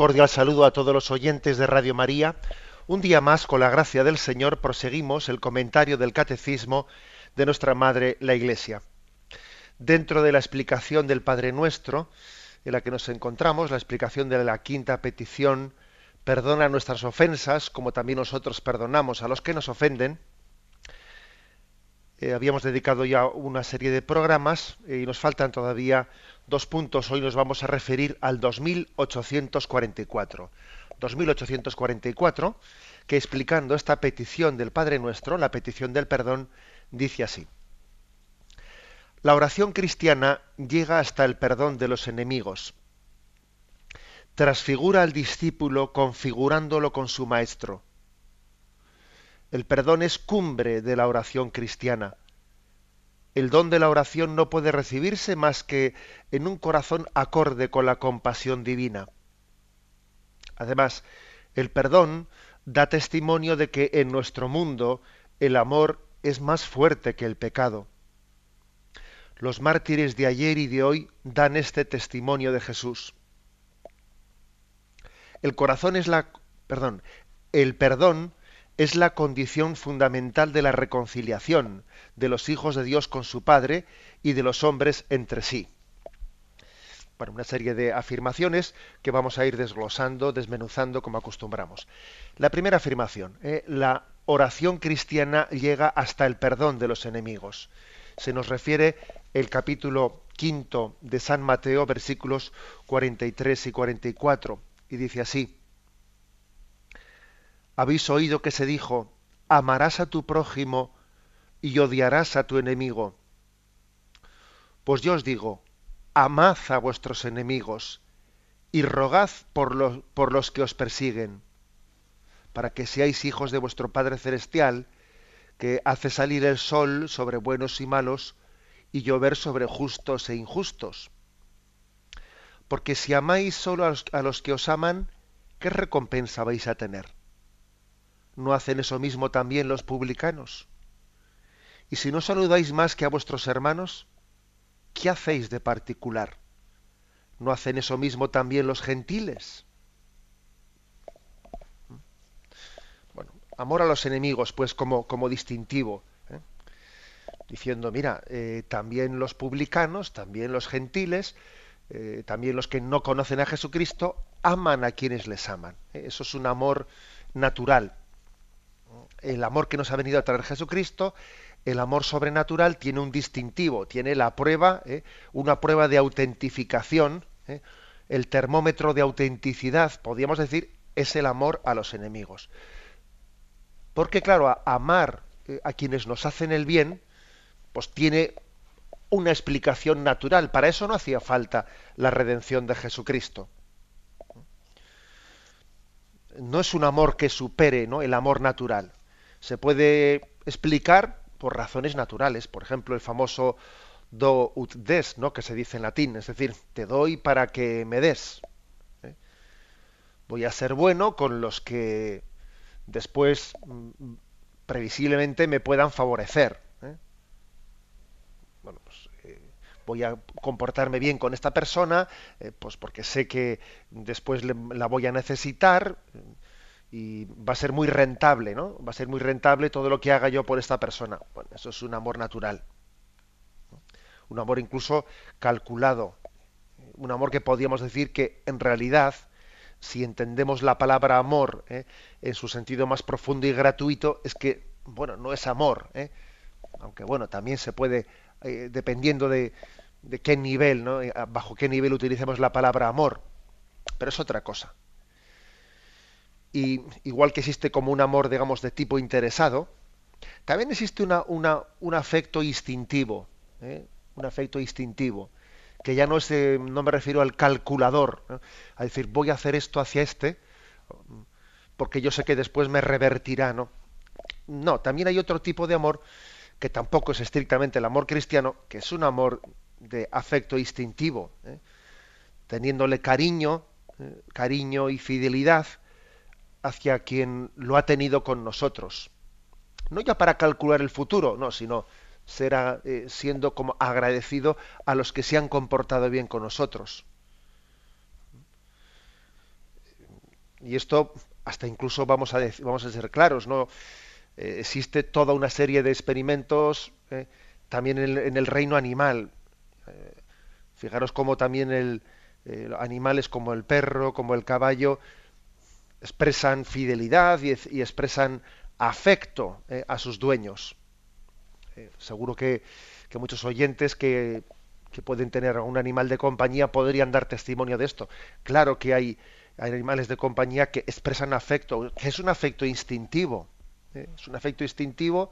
Cordial saludo a todos los oyentes de Radio María. Un día más, con la gracia del Señor, proseguimos el comentario del Catecismo de nuestra Madre, la Iglesia. Dentro de la explicación del Padre Nuestro, en la que nos encontramos, la explicación de la quinta petición, perdona nuestras ofensas, como también nosotros perdonamos a los que nos ofenden, eh, habíamos dedicado ya una serie de programas eh, y nos faltan todavía dos puntos. Hoy nos vamos a referir al 2844. 2844, que explicando esta petición del Padre Nuestro, la petición del perdón, dice así. La oración cristiana llega hasta el perdón de los enemigos. Transfigura al discípulo configurándolo con su maestro el perdón es cumbre de la oración cristiana. El don de la oración no puede recibirse más que en un corazón acorde con la compasión divina. Además, el perdón da testimonio de que en nuestro mundo el amor es más fuerte que el pecado. Los mártires de ayer y de hoy dan este testimonio de Jesús. El corazón es la perdón, el perdón es la condición fundamental de la reconciliación de los hijos de Dios con su Padre y de los hombres entre sí. Bueno, una serie de afirmaciones que vamos a ir desglosando, desmenuzando como acostumbramos. La primera afirmación, eh, la oración cristiana llega hasta el perdón de los enemigos. Se nos refiere el capítulo quinto de San Mateo, versículos 43 y 44, y dice así, habéis oído que se dijo, amarás a tu prójimo y odiarás a tu enemigo. Pues yo os digo, amad a vuestros enemigos y rogad por los, que os persiguen, para que seáis hijos de vuestro Padre Celestial, que hace salir el sol sobre buenos y malos y llover sobre justos e injustos. Porque si amáis solo a los, a los que os aman, ¿qué recompensa vais a tener? ¿No hacen eso mismo también los publicanos? Y si no saludáis más que a vuestros hermanos, ¿qué hacéis de particular? ¿No hacen eso mismo también los gentiles? Bueno, amor a los enemigos, pues como, como distintivo, ¿eh? diciendo, mira, eh, también los publicanos, también los gentiles, eh, también los que no conocen a Jesucristo, aman a quienes les aman. Eso es un amor natural el amor que nos ha venido a traer Jesucristo, el amor sobrenatural tiene un distintivo, tiene la prueba, ¿eh? una prueba de autentificación, ¿eh? el termómetro de autenticidad, podríamos decir, es el amor a los enemigos. Porque claro, amar eh, a quienes nos hacen el bien, pues tiene una explicación natural. Para eso no hacía falta la redención de Jesucristo no es un amor que supere ¿no? el amor natural. Se puede explicar por razones naturales. Por ejemplo, el famoso do ut des, ¿no? que se dice en latín, es decir, te doy para que me des. ¿eh? Voy a ser bueno con los que después mm, previsiblemente me puedan favorecer. ¿eh? Bueno, pues voy a comportarme bien con esta persona, eh, pues porque sé que después la voy a necesitar y va a ser muy rentable, ¿no? Va a ser muy rentable todo lo que haga yo por esta persona. Bueno, eso es un amor natural. Un amor incluso calculado. Un amor que podríamos decir que en realidad, si entendemos la palabra amor ¿eh? en su sentido más profundo y gratuito, es que, bueno, no es amor. ¿eh? Aunque bueno, también se puede, dependiendo de, de qué nivel, ¿no? Eh, bajo qué nivel utilicemos la palabra amor, pero es otra cosa. Y igual que existe como un amor, digamos, de tipo interesado, también existe una, una, un afecto instintivo, ¿eh? un afecto instintivo, que ya no es, no me refiero al calculador, a decir, voy a hacer esto hacia este, porque yo sé que después me revertirá, ¿no? No, también hay otro tipo de amor que tampoco es estrictamente el amor cristiano, que es un amor de afecto instintivo, ¿eh? teniéndole cariño, ¿eh? cariño y fidelidad hacia quien lo ha tenido con nosotros. No ya para calcular el futuro, no, sino será eh, siendo como agradecido a los que se han comportado bien con nosotros. Y esto hasta incluso vamos a decir, vamos a ser claros, no eh, existe toda una serie de experimentos eh, también en, el reino animal. fijaros cómo también el, animales como el perro, como el caballo, expresan fidelidad y, expresan afecto a sus dueños. Eh, seguro que, muchos oyentes que, pueden tener un animal de compañía podrían dar testimonio de esto. Claro que hay, animales de compañía que expresan afecto, que es un afecto instintivo. ¿eh? Es un afecto instintivo,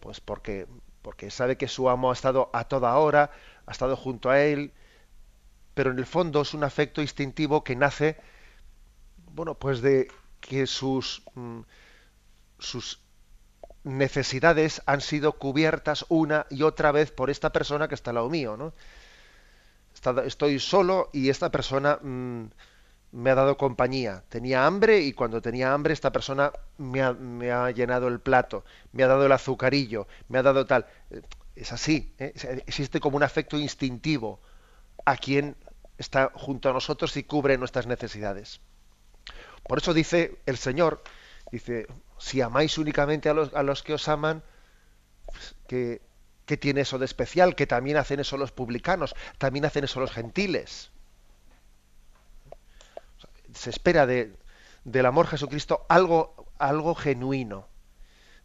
pues porque, porque sabe que su amo ha estado a toda hora, ha estado junto a él, pero en el fondo es un afecto instintivo que nace, bueno, pues de que sus, mm, sus necesidades han sido cubiertas una y otra vez por esta persona que está al lado mío, ¿no? Estoy solo y esta persona mm, me ha dado compañía. Tenía hambre y cuando tenía hambre esta persona me ha, llenado el plato, me ha dado el azucarillo, me ha dado tal. Es así, ¿eh? existe como un afecto instintivo a quien está junto a nosotros y cubre nuestras necesidades. Por eso dice el Señor, dice, si amáis únicamente a los, que os aman, pues, ¿qué, tiene eso de especial? Que también hacen eso los publicanos, también hacen eso los gentiles. Se espera de, del amor Jesucristo algo, algo genuino,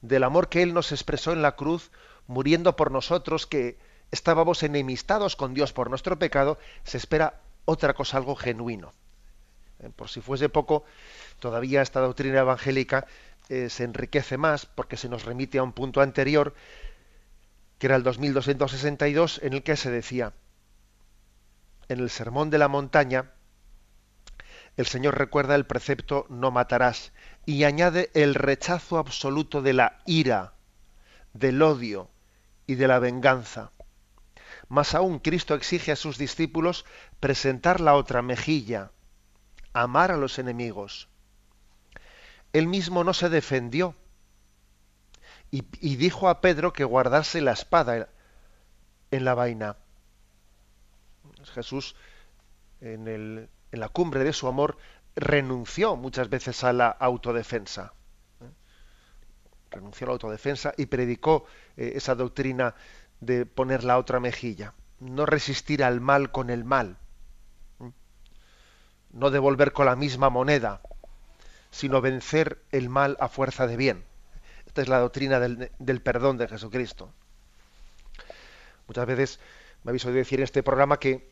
del amor que Él nos expresó en la cruz, muriendo por nosotros, que estábamos enemistados con Dios por nuestro pecado, se espera otra cosa, algo genuino. Eh, por si fuese poco, todavía esta doctrina evangélica eh, se enriquece más porque se nos remite a un punto anterior, que era el 2262, en el que se decía, en el Sermón de la Montaña, el Señor recuerda el precepto no matarás y añade el rechazo absoluto de la ira, del odio y de la venganza. Más aún, Cristo exige a sus discípulos presentar la otra mejilla, amar a los enemigos, él mismo no se defendió y, dijo a Pedro que guardase la espada en la vaina. Jesús, en, la cumbre de su amor, renunció muchas veces a la autodefensa. ¿eh? Renunció a la autodefensa y predicó eh, esa doctrina de poner la otra mejilla. No resistir al mal con el mal. No devolver con la misma moneda sino vencer el mal a fuerza de bien. Esta es la doctrina del, perdón de Jesucristo. Muchas veces me habéis oído decir en este programa que,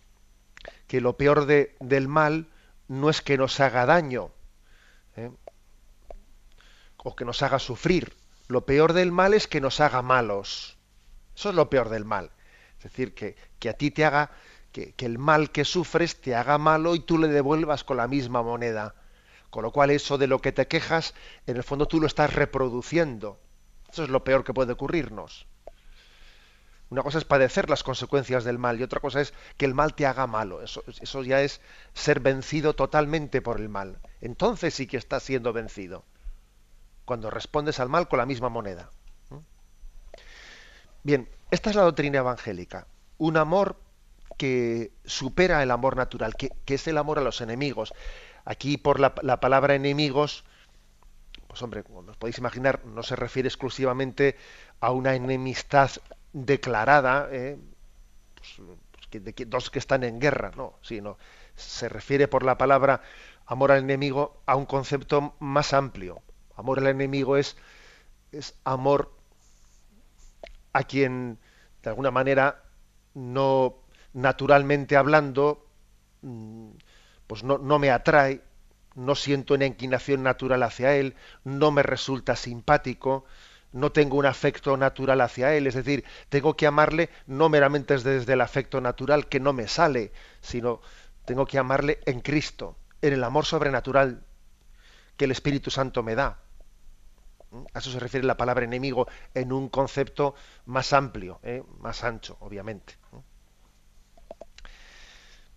que lo peor del mal no es que nos haga daño ¿eh? o que nos haga sufrir. Lo peor del mal es que nos haga malos. Eso es lo peor del mal. Es decir, que, que a ti te haga, que, el mal que sufres te haga malo y tú le devuelvas con la misma moneda. Con lo cual eso de lo que te quejas, en el fondo tú lo estás reproduciendo. Eso es lo peor que puede ocurrirnos. Una cosa es padecer las consecuencias del mal y otra cosa es que el mal te haga malo. Eso, ya es ser vencido totalmente por el mal. Entonces sí que estás siendo vencido. Cuando respondes al mal con la misma moneda. Bien, esta es la doctrina evangélica. Un amor que supera el amor natural, que, es el amor a los enemigos. Aquí por la, palabra enemigos, pues hombre, como os podéis imaginar, no se refiere exclusivamente a una enemistad declarada, ¿eh? pues, de dos que están en guerra, no, sino se refiere por la palabra amor al enemigo a un concepto más amplio. Amor al enemigo es, es amor a quien, de alguna manera, no naturalmente hablando, mm, pues no, me atrae, no siento una inclinación natural hacia él, no me resulta simpático, no tengo un afecto natural hacia él, es decir, tengo que amarle no meramente desde el afecto natural que no me sale, sino tengo que amarle en Cristo, en el amor sobrenatural que el Espíritu Santo me da. ¿Mm? A eso se refiere la palabra enemigo en un concepto más amplio, ¿eh? más ancho, obviamente.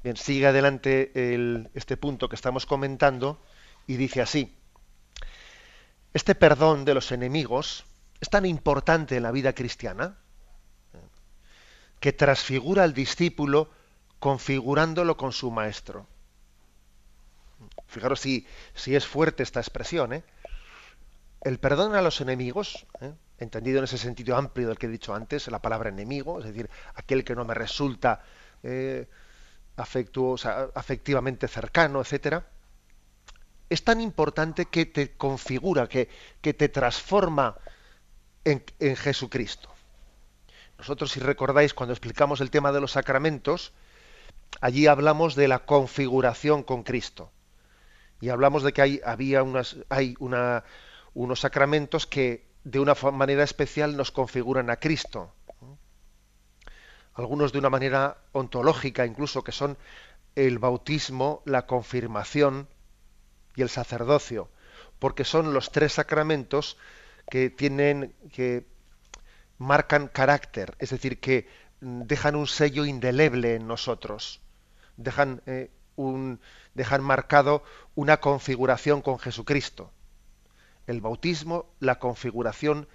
Bien, sigue adelante este punto que estamos comentando y dice así. Este perdón de los enemigos es tan importante en la vida cristiana que transfigura al discípulo configurándolo con su maestro. Fijaros si, si es fuerte esta expresión. ¿eh? El perdón a los enemigos, ¿eh? entendido en ese sentido amplio del que he dicho antes, la palabra enemigo, es decir, aquel que no me resulta eh, afectivamente cercano, etcétera, es tan importante que te configura, que, que te transforma en, en, Jesucristo. Nosotros, si recordáis, cuando explicamos el tema de los sacramentos, allí hablamos de la configuración con Cristo. Y hablamos de que hay, había unas, hay una, unos sacramentos que de una manera especial nos configuran a Cristo algunos de una manera ontológica incluso, que son el bautismo, la confirmación y el sacerdocio, porque son los tres sacramentos que tienen, que marcan carácter, es decir, que dejan un sello indeleble en nosotros, dejan, eh, un, dejan marcado una configuración con Jesucristo. El bautismo, la configuración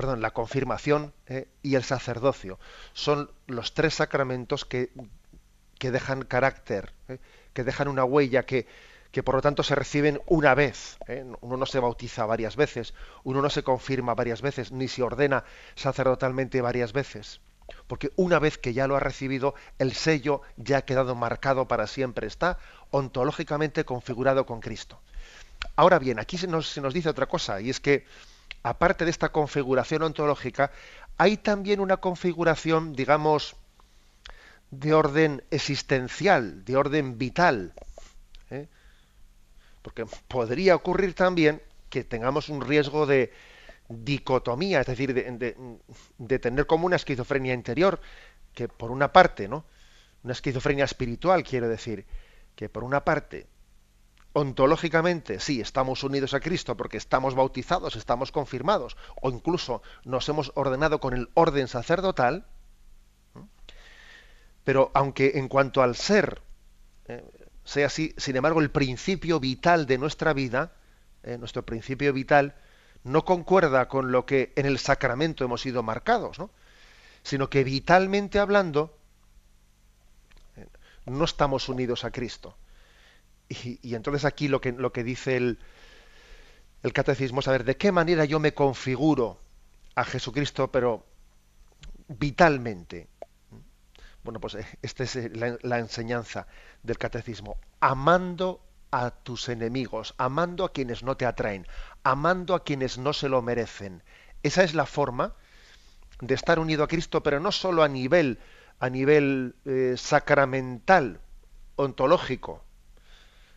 perdón, la confirmación eh, y el sacerdocio. Son los tres sacramentos que, que dejan carácter, eh, que dejan una huella, que, que, por lo tanto se reciben una vez. Eh. Uno no se bautiza varias veces, uno no se confirma varias veces, ni se ordena sacerdotalmente varias veces. Porque una vez que ya lo ha recibido, el sello ya ha quedado marcado para siempre, está ontológicamente configurado con Cristo. Ahora bien, aquí se nos, se nos dice otra cosa, y es que aparte de esta configuración ontológica, hay también una configuración, digamos, de orden existencial, de orden vital. ¿eh? Porque podría ocurrir también que tengamos un riesgo de dicotomía, es decir, de, de, tener como una esquizofrenia interior, que por una parte, ¿no? Una esquizofrenia espiritual, quiero decir, que por una parte ontológicamente sí, estamos unidos a Cristo porque estamos bautizados, estamos confirmados, o incluso nos hemos ordenado con el orden sacerdotal, pero aunque en cuanto al ser eh, sea así, sin embargo el principio vital de nuestra vida, eh, nuestro principio vital, no concuerda con lo que en el sacramento hemos sido marcados, ¿no? sino que vitalmente hablando, eh, no estamos unidos a Cristo. Y, entonces aquí lo que, lo que dice el, el catecismo es saber de qué manera yo me configuro a Jesucristo, pero vitalmente. Bueno, pues eh, esta es eh, la, enseñanza del catecismo. Amando a tus enemigos, amando a quienes no te atraen, amando a quienes no se lo merecen. Esa es la forma de estar unido a Cristo, pero no solo a nivel, a nivel eh, sacramental, ontológico,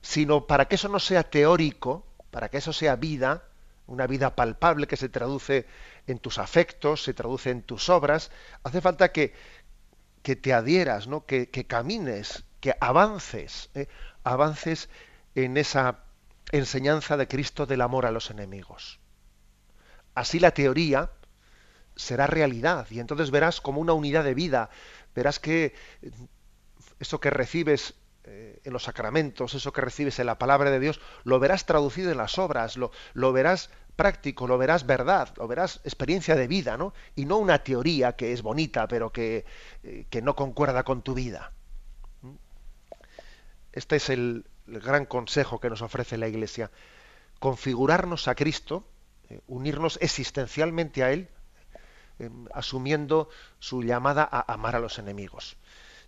sino para que eso no sea teórico, para que eso sea vida, una vida palpable que se traduce en tus afectos, se traduce en tus obras, hace falta que, que te adhieras, ¿no? que, camines, que avances, ¿eh? avances en esa enseñanza de Cristo del amor a los enemigos. Así la teoría será realidad y entonces verás como una unidad de vida, verás que eso que recibes eh, en los sacramentos, eso que recibes en la palabra de Dios, lo verás traducido en las obras, lo, verás práctico, lo verás verdad, lo verás experiencia de vida, ¿no? Y no una teoría que es bonita, pero que, eh, que no concuerda con tu vida. ¿Mm? Este es el, gran consejo que nos ofrece la Iglesia. Configurarnos a Cristo, eh, unirnos existencialmente a Él, asumiendo su llamada a amar a los enemigos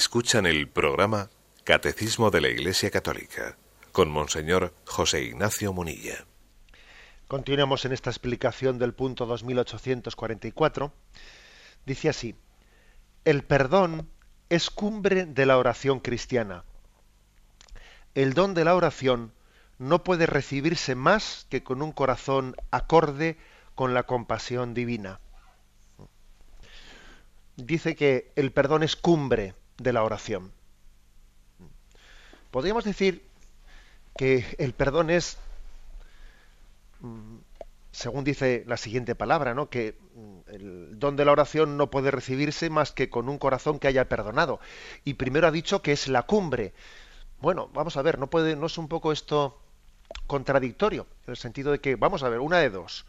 Escuchan el programa Catecismo de la Iglesia Católica con Monseñor José Ignacio Munilla. Continuamos en esta explicación del punto 2844. Dice así, el perdón es cumbre de la oración cristiana. El don de la oración no puede recibirse más que con un corazón acorde con la compasión divina. Dice que el perdón es cumbre de la oración. Podríamos decir que el perdón es, mm, según dice la siguiente palabra, ¿no? que mm, el don de la oración no puede recibirse más que con un corazón que haya perdonado. Y primero ha dicho que es la cumbre. Bueno, vamos a ver, no puede, no es un poco esto contradictorio, en el sentido de que, vamos a ver, una de dos,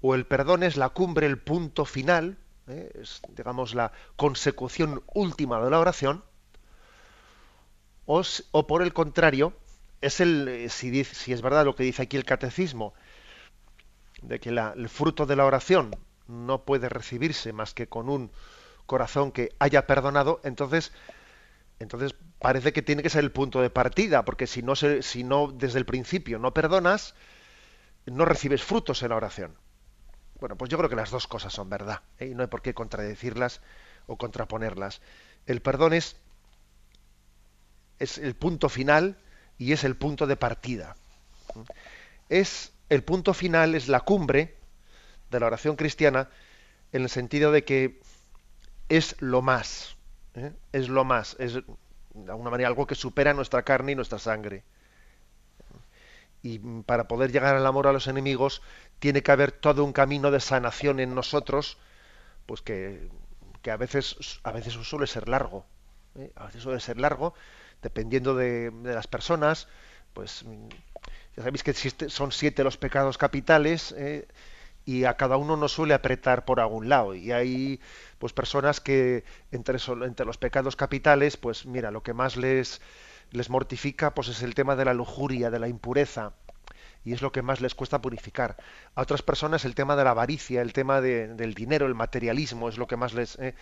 o el perdón es la cumbre, el punto final, ¿eh? es, digamos, la consecución última de la oración, o, por el contrario, es el, eh, si, si, es verdad lo que dice aquí el catecismo, de que el fruto de la oración no puede recibirse más que con un corazón que haya perdonado, entonces, entonces parece que tiene que ser el punto de partida, porque si no, se, si no desde el principio no perdonas, no recibes frutos en la oración. Bueno, pues yo creo que las dos cosas son verdad, ¿eh? y no hay por qué contradecirlas o contraponerlas. El perdón es, es el punto final y es el punto de partida. Es el punto final, es la cumbre de la oración cristiana, en el sentido de que es lo más, ¿eh? es lo más, es de alguna manera algo que supera nuestra carne y nuestra sangre. Y para poder llegar al amor a los enemigos tiene que haber todo un camino de sanación en nosotros, pues que, a veces a veces suele ser largo, ¿eh? a veces suele ser largo, dependiendo de, las personas, pues ya sabéis que son siete los pecados capitales ¿eh? y a cada uno nos suele apretar por algún lado y hay pues personas que entre, entre los pecados capitales pues mira lo que más les les mortifica pues es el tema de la lujuria de la impureza y es lo que más les cuesta purificar. A otras personas el tema de la avaricia, el tema del dinero, el materialismo es lo que más les, eh,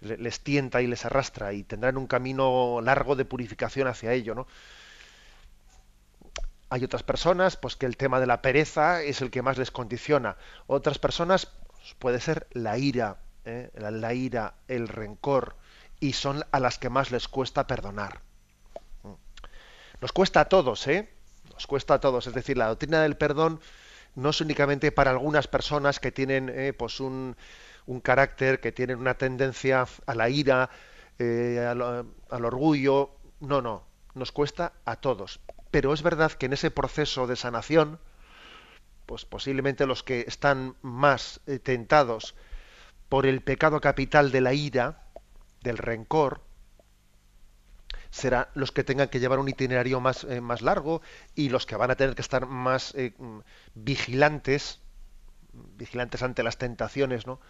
les tienta y les arrastra y tendrán un camino largo de purificación hacia ello, ¿no? Hay otras personas, pues que el tema de la pereza es el que más les condiciona. Otras personas pues, puede ser la ira, ¿eh? la ira, el rencor, y son a las que más les cuesta perdonar. Nos cuesta a todos, ¿eh? Nos cuesta a todos. Es decir, la doctrina del perdón no es únicamente para algunas personas que tienen eh, pues un, un, carácter, que tienen una tendencia a la ira, eh, al, orgullo. No, no, nos cuesta a todos. Pero es verdad que en ese proceso de sanación, pues posiblemente los que están más eh, tentados por el pecado capital de la ira, del rencor, serán los que tengan que llevar un itinerario más, eh, más largo y los que van a tener que estar más eh, vigilantes, vigilantes ante las tentaciones, ¿no?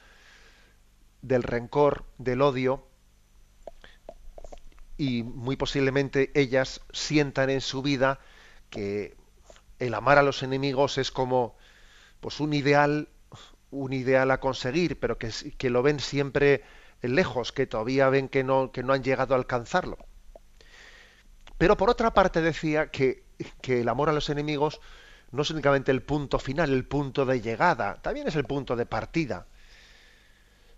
del rencor, del odio, y muy posiblemente ellas sientan en su vida que el amar a los enemigos es como pues un ideal, un ideal a conseguir, pero que, que lo ven siempre lejos, que todavía ven que no, que no han llegado a alcanzarlo. Pero por otra parte decía que, el amor a los enemigos no es únicamente el punto final, el punto de llegada, también es el punto de partida.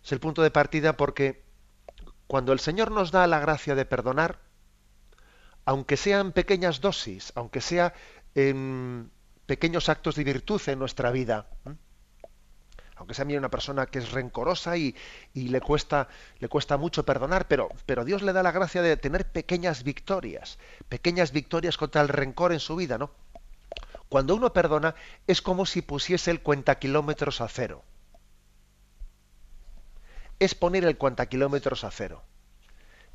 Es el punto de partida porque cuando el Señor nos da la gracia de perdonar, aunque sean pequeñas dosis, aunque sea en pequeños actos de virtud en nuestra vida, aunque sea una persona que es rencorosa y, le, cuesta, le cuesta mucho perdonar, pero, pero Dios le da la gracia de tener pequeñas victorias, pequeñas victorias contra el rencor en su vida, ¿no? Cuando uno perdona es como si pusiese el cuenta kilómetros a cero. Es poner el cuenta kilómetros a cero.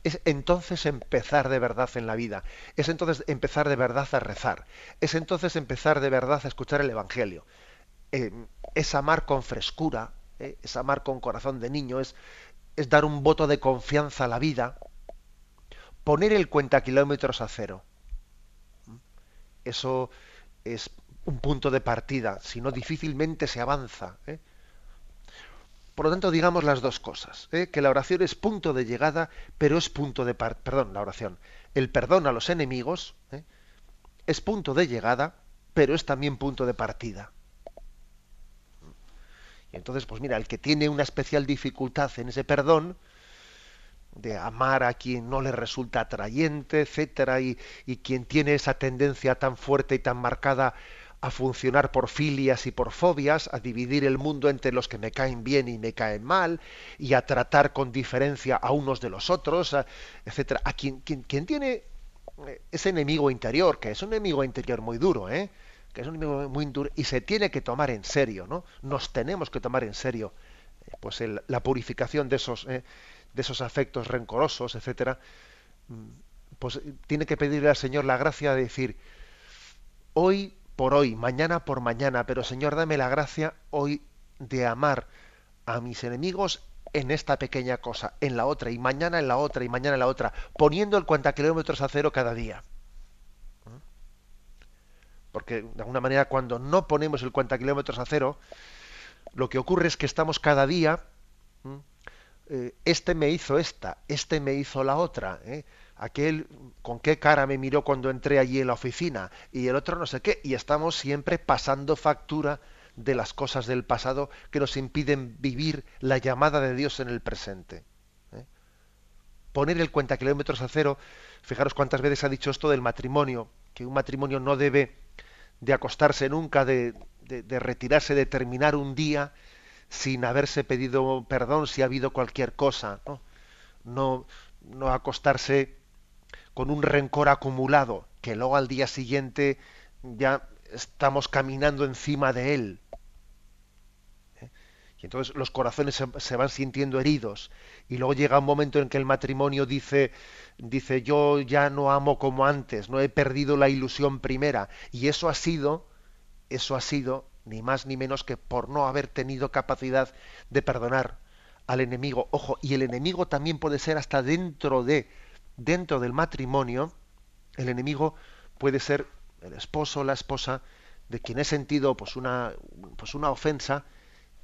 Es entonces empezar de verdad en la vida. Es entonces empezar de verdad a rezar. Es entonces empezar de verdad a escuchar el Evangelio. Es amar con frescura, eh, es amar con corazón de niño, es, dar un voto de confianza a la vida, poner el cuenta kilómetros a cero. Eso es un punto de partida, si no difícilmente se avanza. ¿eh? Por lo tanto, digamos las dos cosas, ¿eh? que la oración es punto de llegada, pero es punto de par perdón, la oración, el perdón a los enemigos es punto de llegada, pero es también punto de partida. Entonces, pues mira, el que tiene una especial dificultad en ese perdón, de amar a quien no le resulta atrayente, etcétera, y, quien tiene esa tendencia tan fuerte y tan marcada a funcionar por filias y por fobias, a dividir el mundo entre los que me caen bien y me caen mal, y a tratar con diferencia a unos de los otros, etcétera. A quien, quien, tiene eh, ese enemigo interior, que es un enemigo interior muy duro, ¿eh? Que es un enemigo muy duro, y se tiene que tomar en serio, ¿no? Nos tenemos que tomar en serio eh, pues la purificación de esos, de esos afectos rencorosos, etcétera. Mm, pues tiene que pedirle al Señor la gracia de decir, hoy por hoy, mañana por mañana, pero Señor, dame la gracia hoy de amar a mis enemigos en esta pequeña cosa, en la otra, y mañana en la otra, y mañana en la otra, poniendo el cuenta kilómetros a cero cada día. Porque de alguna manera cuando no ponemos el cuenta kilómetros a cero, lo que ocurre es que estamos cada día, eh, este me hizo esta, este me hizo la otra, ¿eh? aquel con qué cara me miró cuando entré allí en la oficina y el otro no sé qué, y estamos siempre pasando factura de las cosas del pasado que nos impiden vivir la llamada de Dios en el presente. ¿eh? Poner el cuenta kilómetros a cero, fijaros cuántas veces ha dicho esto del matrimonio, que un matrimonio no debe de acostarse nunca, de, de retirarse, de terminar un día sin haberse pedido perdón si ha habido cualquier cosa, ¿no? No, no acostarse con un rencor acumulado, que luego al día siguiente ya estamos caminando encima de él. ¿Eh? Y entonces los corazones se, van sintiendo heridos. Y luego llega un momento en que el matrimonio dice, dice, yo ya no amo como antes, no he perdido la ilusión primera. Y eso ha sido, eso ha sido ni más ni menos que por no haber tenido capacidad de perdonar al enemigo. Ojo, y el enemigo también puede ser hasta dentro de dentro del matrimonio, el enemigo puede ser el esposo o la esposa de quien he sentido pues una, pues una ofensa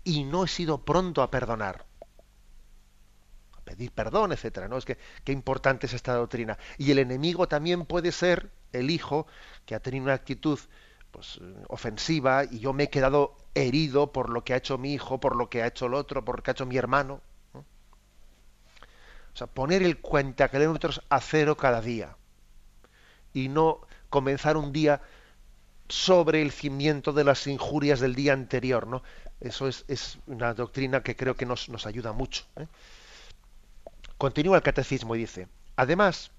y no he sido pronto a perdonar. Pedir perdón, etcétera. ¿no? Es que qué importante es esta doctrina. Y el enemigo también puede ser el hijo que ha tenido una actitud pues, ofensiva y yo me he quedado herido por lo que ha hecho mi hijo, por lo que ha hecho el otro, por lo que ha hecho mi hermano. O sea, poner el cuenta kilómetros a cero cada día y no comenzar un día sobre el cimiento de las injurias del día anterior, ¿no? Eso es, una doctrina que creo que nos, nos ayuda mucho. ¿eh? Continúa el catecismo y dice, además,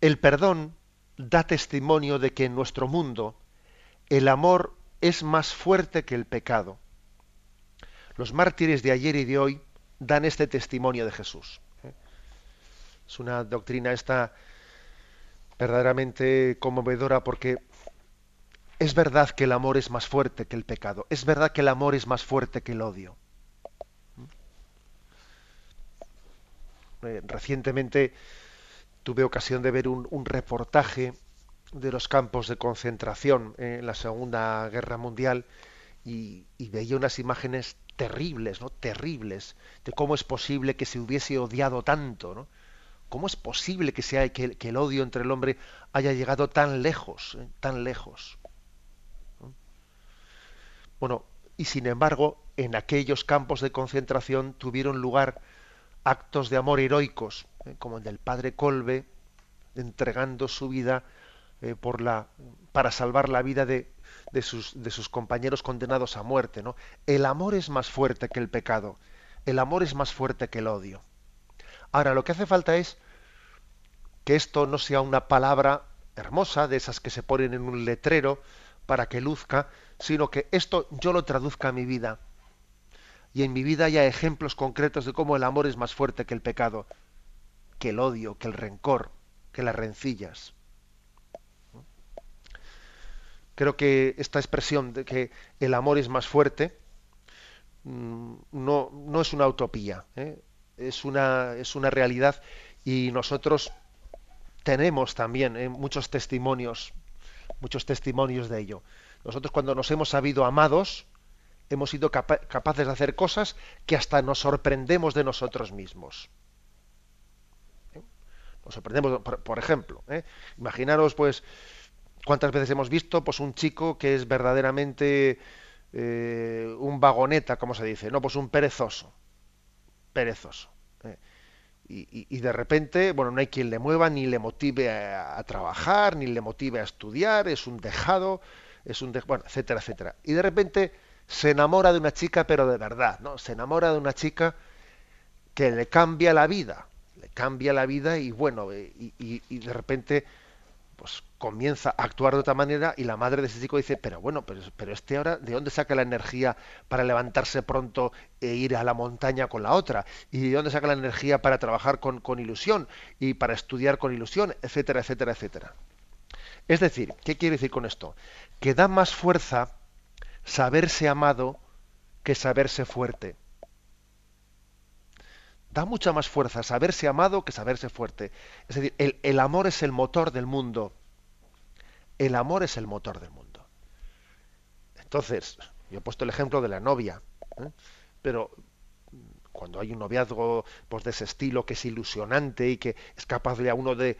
el perdón da testimonio de que en nuestro mundo el amor es más fuerte que el pecado. Los mártires de ayer y de hoy dan este testimonio de Jesús. Es una doctrina esta verdaderamente conmovedora porque es verdad que el amor es más fuerte que el pecado, es verdad que el amor es más fuerte que el odio. Eh, recientemente tuve ocasión de ver un, reportaje de los campos de concentración en la Segunda Guerra Mundial y, veía unas imágenes terribles, ¿no? Terribles, de cómo es posible que se hubiese odiado tanto, ¿no? ¿Cómo es posible que, sea, que, el odio entre el hombre haya llegado tan lejos, eh? tan lejos? Bueno, y sin embargo, en aquellos campos de concentración tuvieron lugar actos de amor heroicos, ¿eh? como el del padre Colbe, entregando su vida eh, por la, para salvar la vida de, sus, de sus compañeros condenados a muerte. ¿no? El amor es más fuerte que el pecado, el amor es más fuerte que el odio. Ahora, lo que hace falta es que esto no sea una palabra hermosa, de esas que se ponen en un letrero para que luzca, sino que esto yo lo traduzca a mi vida. Y en mi vida haya ejemplos concretos de cómo el amor es más fuerte que el pecado, que el odio, que el rencor, que las rencillas. Creo que esta expresión de que el amor es más fuerte mm, no, no es una utopía, ¿eh? es, una, es una realidad y nosotros tenemos también ¿eh? muchos testimonios, muchos testimonios de ello. Nosotros cuando nos hemos sabido amados, hemos sido capaces de hacer cosas que hasta nos sorprendemos de nosotros mismos. ¿Eh? Nos sorprendemos, por, ejemplo, ¿eh? imaginaros pues cuántas veces hemos visto pues un chico que es verdaderamente eh, un vagoneta, como se dice, no, pues un perezoso, perezoso. Y, de repente, bueno, no hay quien le mueva, ni le motive a, trabajar, ni le motive a estudiar, es un dejado, es un bueno, etcétera, etcétera. Y de repente se enamora de una chica, pero de verdad, ¿no? Se enamora de una chica que le cambia la vida, le cambia la vida y bueno, y, y de repente pues comienza a actuar de otra manera y la madre de ese chico dice, pero bueno, pero, pero este ahora, ¿de dónde saca la energía para levantarse pronto e ir a la montaña con la otra? ¿Y de dónde saca la energía para trabajar con, con ilusión y para estudiar con ilusión, etcétera, etcétera, etcétera? Es decir, ¿qué quiere decir con esto? Que da más fuerza saberse amado que saberse fuerte. Da mucha más fuerza saberse amado que saberse fuerte. Es decir, el, el amor es el motor del mundo el amor es el motor del mundo. Entonces, yo he puesto el ejemplo de la novia, ¿eh? pero cuando hay un noviazgo pues, de ese estilo que es ilusionante y que es capaz de a uno de,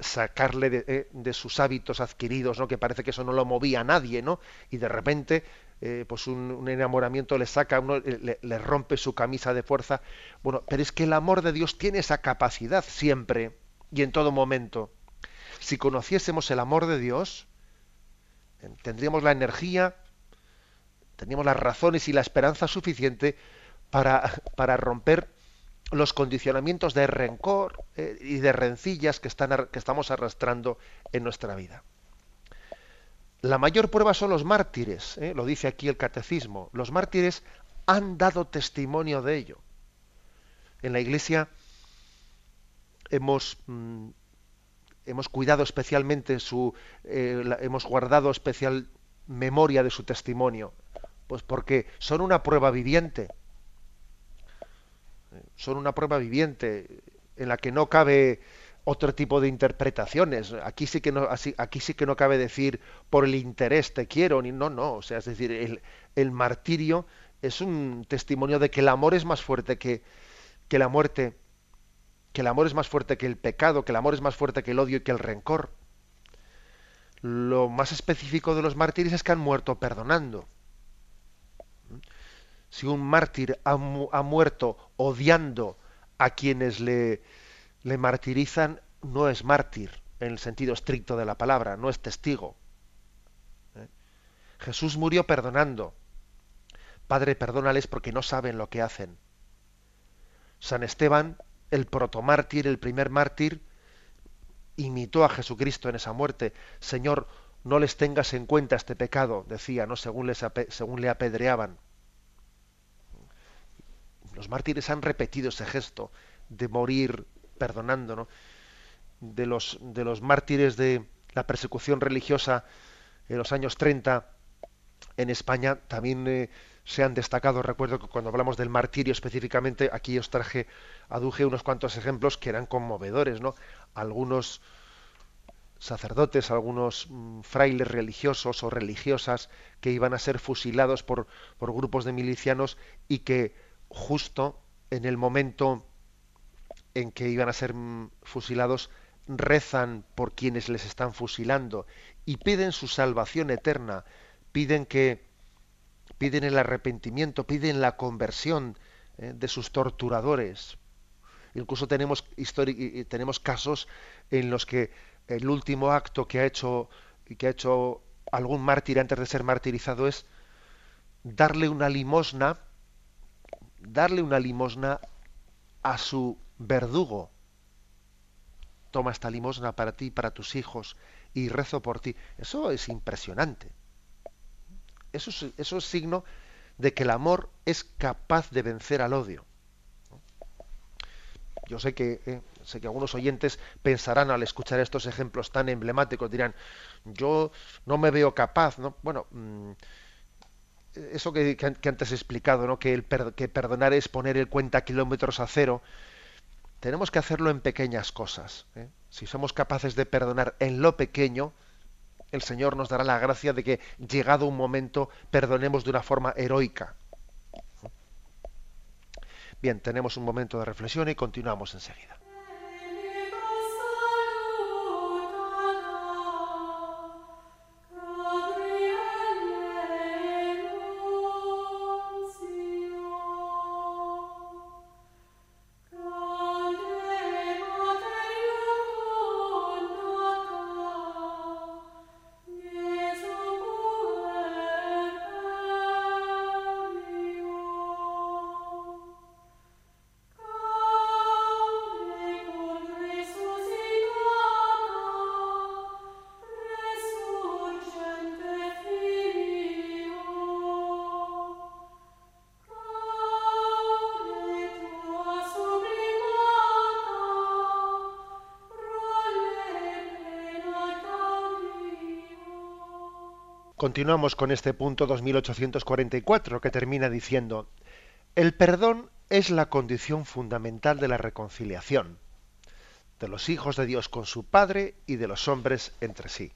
sacarle eh, de, sus hábitos adquiridos, ¿no? que parece que eso no lo movía a nadie, ¿no? y de repente eh, pues un, enamoramiento le saca, uno, le, le, rompe su camisa de fuerza. Bueno, pero es que el amor de Dios tiene esa capacidad siempre y en todo momento si conociésemos el amor de Dios, tendríamos la energía, tendríamos las razones y la esperanza suficiente para, para romper los condicionamientos de rencor eh, y de rencillas que, están, que estamos arrastrando en nuestra vida. La mayor prueba son los mártires, eh, lo dice aquí el catecismo. Los mártires han dado testimonio de ello. En la Iglesia hemos mm, hemos cuidado especialmente su, eh, hemos guardado especial memoria de su testimonio, pues porque son una prueba viviente, son una prueba viviente en la que no cabe otro tipo de interpretaciones. Aquí sí que no, aquí sí que no cabe decir por el interés te quiero, ni no, no. O sea, es decir, el, el martirio es un testimonio de que el amor es más fuerte que, que la muerte que el amor es más fuerte que el pecado, que el amor es más fuerte que el odio y que el rencor. Lo más específico de los mártires es que han muerto perdonando. Si un mártir ha, muerto odiando a quienes le, le martirizan, no es mártir en el sentido estricto de la palabra, no es testigo. ¿Eh? Jesús murió perdonando. Padre, perdónales porque no saben lo que hacen. San Esteban el protomártir, el primer mártir, imitó a Jesucristo en esa muerte. Señor, no les tengas en cuenta este pecado, decía, ¿no? según, les según le apedreaban. Los mártires han repetido ese gesto de morir perdonando, ¿no? De los, de los mártires de la persecución religiosa en los años 30 en España también eh, se han destacado. Recuerdo que cuando hablamos del martirio específicamente, aquí os traje, aduje unos cuantos ejemplos que eran conmovedores, ¿no? Algunos sacerdotes, algunos mm, frailes religiosos o religiosas que iban a ser fusilados por, por grupos de milicianos y que justo en el momento en que iban a ser fusilados rezan por quienes les están fusilando y piden su salvación eterna, piden que piden el arrepentimiento, piden la conversión eh, de sus torturadores. Incluso tenemos, tenemos casos en los que el último acto que ha hecho que ha hecho algún mártir antes de ser martirizado es darle una limosna, darle una limosna a su verdugo. Toma esta limosna para ti, para tus hijos, y rezo por ti. Eso es impresionante. Eso es, signo de que el amor es capaz de vencer al odio. Yo sé que, eh, sé que algunos oyentes pensarán al escuchar estos ejemplos tan emblemáticos, dirán, yo no me veo capaz, ¿no? Bueno, mm, eso que, antes he explicado, que, que perdonar es poner el cuenta kilómetros a cero, tenemos que hacerlo en pequeñas cosas. ¿eh? Si somos capaces de perdonar en lo pequeño, el Señor nos dará la gracia de que, llegado un momento, perdonemos de una forma heroica. Bien, tenemos un momento de reflexión y continuamos enseguida. Continuamos con este punto 2844 que termina diciendo, el perdón es la condición fundamental de la reconciliación de los hijos de Dios con su Padre y de los hombres entre sí.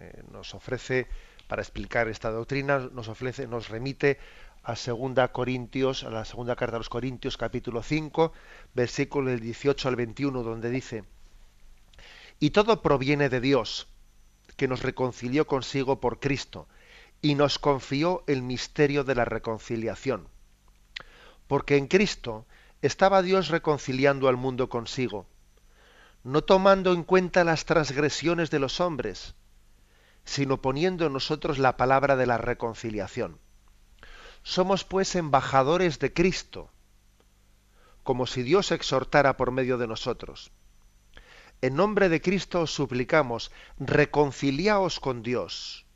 Eh, nos ofrece, para explicar esta doctrina, nos ofrece, nos remite a segunda Corintios, a la segunda carta de los Corintios, capítulo 5, versículo del 18 al 21, donde dice, y todo proviene de Dios, que nos reconcilió consigo por Cristo y nos confió el misterio de la reconciliación. Porque en Cristo estaba Dios reconciliando al mundo consigo, no tomando en cuenta las transgresiones de los hombres, sino poniendo en nosotros la palabra de la reconciliación. Somos pues embajadores de Cristo, como si Dios exhortara por medio de nosotros. En nombre de Cristo os suplicamos, reconciliaos con Dios.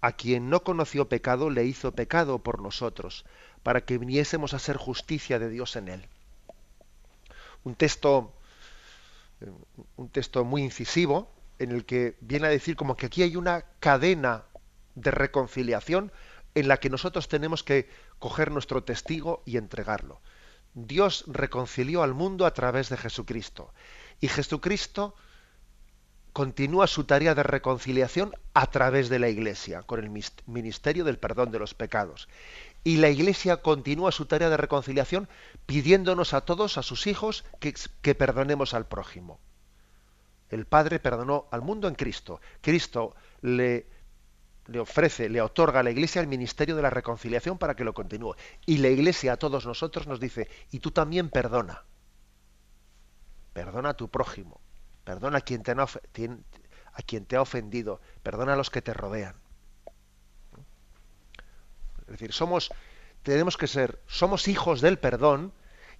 A quien no conoció pecado, le hizo pecado por nosotros, para que viniésemos a ser justicia de Dios en él. Un texto, eh, un texto muy incisivo, en el que viene a decir como que aquí hay una cadena de reconciliación en la que nosotros tenemos que coger nuestro testigo y entregarlo. Dios reconcilió al mundo a través de Jesucristo. Y Jesucristo continúa su tarea de reconciliación a través de la Iglesia, con el ministerio del perdón de los pecados. Y la Iglesia continúa su tarea de reconciliación pidiéndonos a todos, a sus hijos, que, perdonemos al prójimo. El Padre perdonó al mundo en Cristo. Cristo le, ofrece, le otorga a la Iglesia el ministerio de la reconciliación para que lo continúe. Y la Iglesia a todos nosotros nos dice, y tú también perdona perdona a tu prójimo, perdona a quien te, ha ofendido, perdona a los que te rodean. Es decir, somos, tenemos que ser, somos hijos del perdón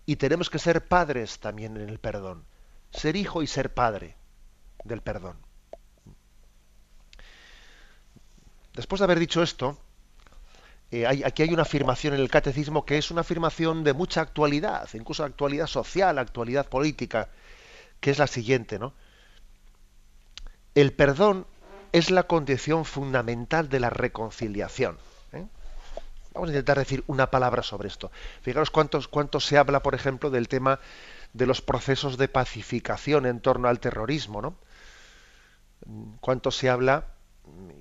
y tenemos que ser padres también en el perdón. Ser hijo y ser padre del perdón. Después de haber dicho esto, eh, aquí hay una afirmación en el catecismo que es una afirmación de mucha actualidad, incluso actualidad social, actualidad política, que es la siguiente, ¿no? El perdón es la condición fundamental de la reconciliación. ¿eh? Vamos a intentar decir una palabra sobre esto. Fijaros cuántos, cuánto se habla, por ejemplo, del tema de los procesos de pacificación en torno al terrorismo, ¿no? Cuánto se habla,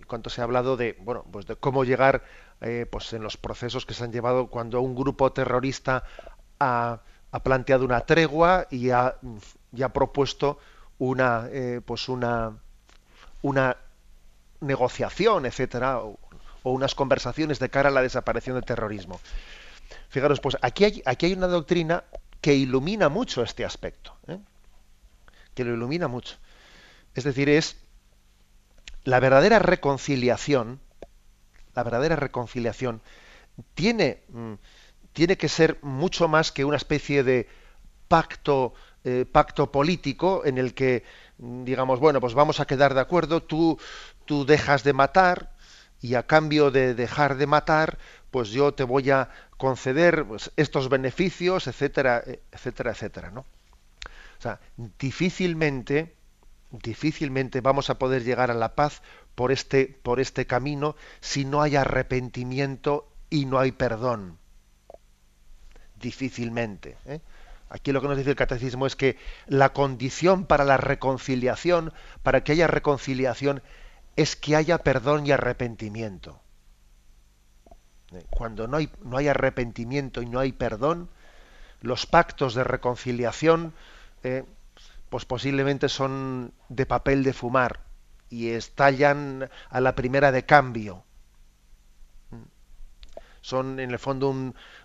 cuánto se ha hablado de, bueno, pues de cómo llegar, eh, pues en los procesos que se han llevado cuando un grupo terrorista ha, ha planteado una tregua y ha ya ha propuesto una, eh, pues una, una negociación, etcétera, o, unas conversaciones de cara a la desaparición del terrorismo. Fijaros, pues aquí hay, aquí hay una doctrina que ilumina mucho este aspecto, ¿eh? que lo ilumina mucho. Es decir, es la verdadera reconciliación, la verdadera reconciliación tiene, mm, tiene que ser mucho más que una especie de pacto eh, pacto político en el que digamos bueno pues vamos a quedar de acuerdo tú tú dejas de matar y a cambio de dejar de matar pues yo te voy a conceder pues, estos beneficios etcétera etcétera etcétera no o sea difícilmente difícilmente vamos a poder llegar a la paz por este por este camino si no hay arrepentimiento y no hay perdón difícilmente ¿eh? Aquí lo que nos dice el catecismo es que la condición para la reconciliación, para que haya reconciliación, es que haya perdón y arrepentimiento. Eh, cuando no hay, no hay arrepentimiento y no hay perdón, los pactos de reconciliación eh, pues posiblemente son de papel de fumar y estallan a la primera de cambio. Son en el fondo